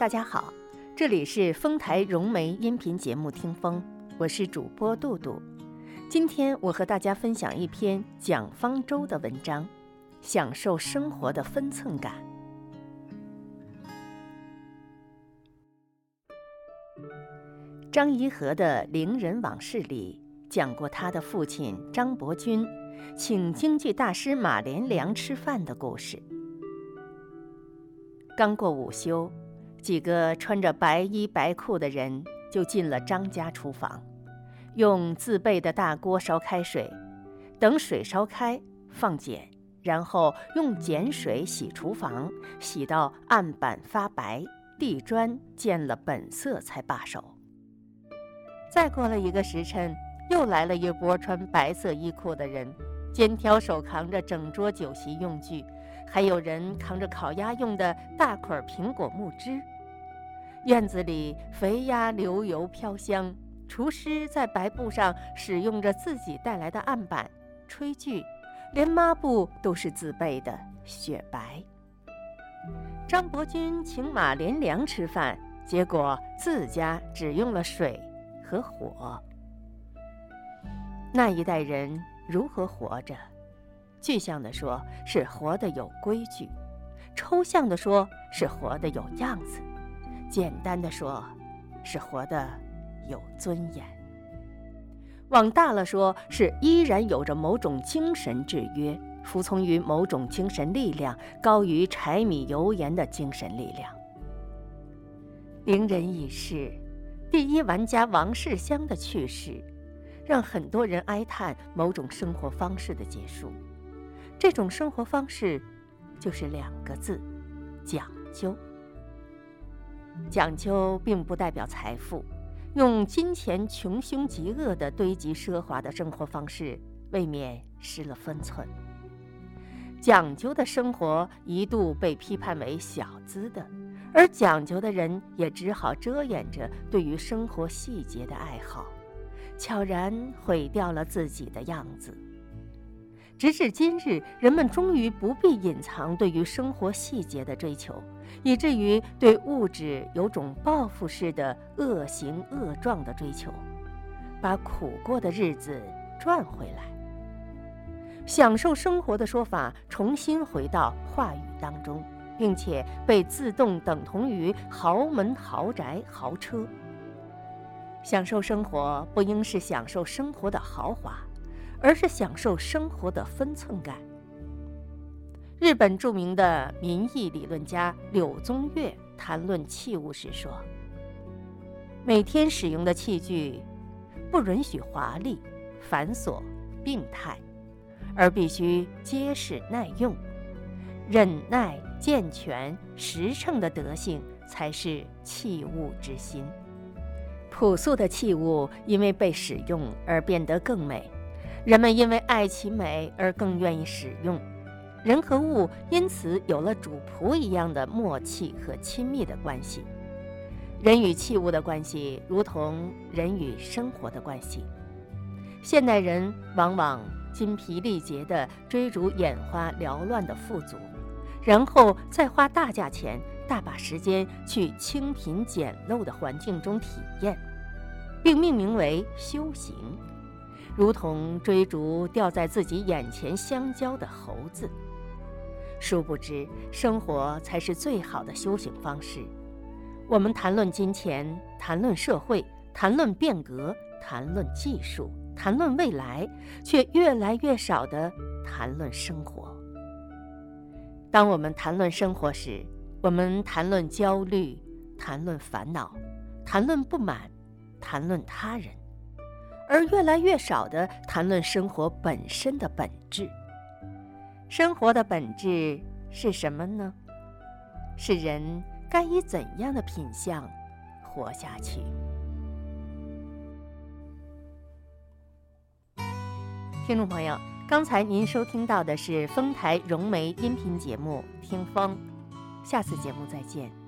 大家好，这里是丰台融媒音频节目《听风》，我是主播杜杜。今天我和大家分享一篇蒋方舟的文章，《享受生活的分寸感》。张颐和的《伶人往事》里讲过他的父亲张伯钧请京剧大师马连良吃饭的故事。刚过午休。几个穿着白衣白裤的人就进了张家厨房，用自备的大锅烧开水，等水烧开放碱，然后用碱水洗厨房，洗到案板发白，地砖见了本色才罢手。再过了一个时辰，又来了一波穿白色衣裤的人，肩挑手扛着整桌酒席用具。还有人扛着烤鸭用的大捆苹果木枝，院子里肥鸭流油飘香，厨师在白布上使用着自己带来的案板、炊具，连抹布都是自备的，雪白。张伯钧请马连良吃饭，结果自家只用了水和火。那一代人如何活着？具象的说，是活得有规矩；抽象的说，是活得有样子；简单的说，是活得有尊严。往大了说，是依然有着某种精神制约，服从于某种精神力量，高于柴米油盐的精神力量。伶人已逝，第一玩家王世襄的去世，让很多人哀叹某种生活方式的结束。这种生活方式，就是两个字：讲究。讲究并不代表财富，用金钱穷凶极恶地堆积奢华的生活方式，未免失了分寸。讲究的生活一度被批判为小资的，而讲究的人也只好遮掩着对于生活细节的爱好，悄然毁掉了自己的样子。直至今日，人们终于不必隐藏对于生活细节的追求，以至于对物质有种报复式的恶行恶状的追求，把苦过的日子赚回来。享受生活的说法重新回到话语当中，并且被自动等同于豪门、豪宅、豪车。享受生活不应是享受生活的豪华。而是享受生活的分寸感。日本著名的民意理论家柳宗悦谈论器物时说：“每天使用的器具，不允许华丽、繁琐、病态，而必须结实耐用，忍耐、健全、实诚的德性，才是器物之心。朴素的器物因为被使用而变得更美。”人们因为爱其美而更愿意使用，人和物因此有了主仆一样的默契和亲密的关系。人与器物的关系，如同人与生活的关系。现代人往往精疲力竭地追逐眼花缭乱的富足，然后再花大价钱、大把时间去清贫简陋的环境中体验，并命名为修行。如同追逐掉在自己眼前香蕉的猴子，殊不知生活才是最好的修行方式。我们谈论金钱，谈论社会，谈论变革，谈论技术，谈论未来，却越来越少地谈论生活。当我们谈论生活时，我们谈论焦虑，谈论烦恼，谈论不满，谈论他人。而越来越少的谈论生活本身的本质。生活的本质是什么呢？是人该以怎样的品相活下去？听众朋友，刚才您收听到的是丰台融媒音频节目《听风》，下次节目再见。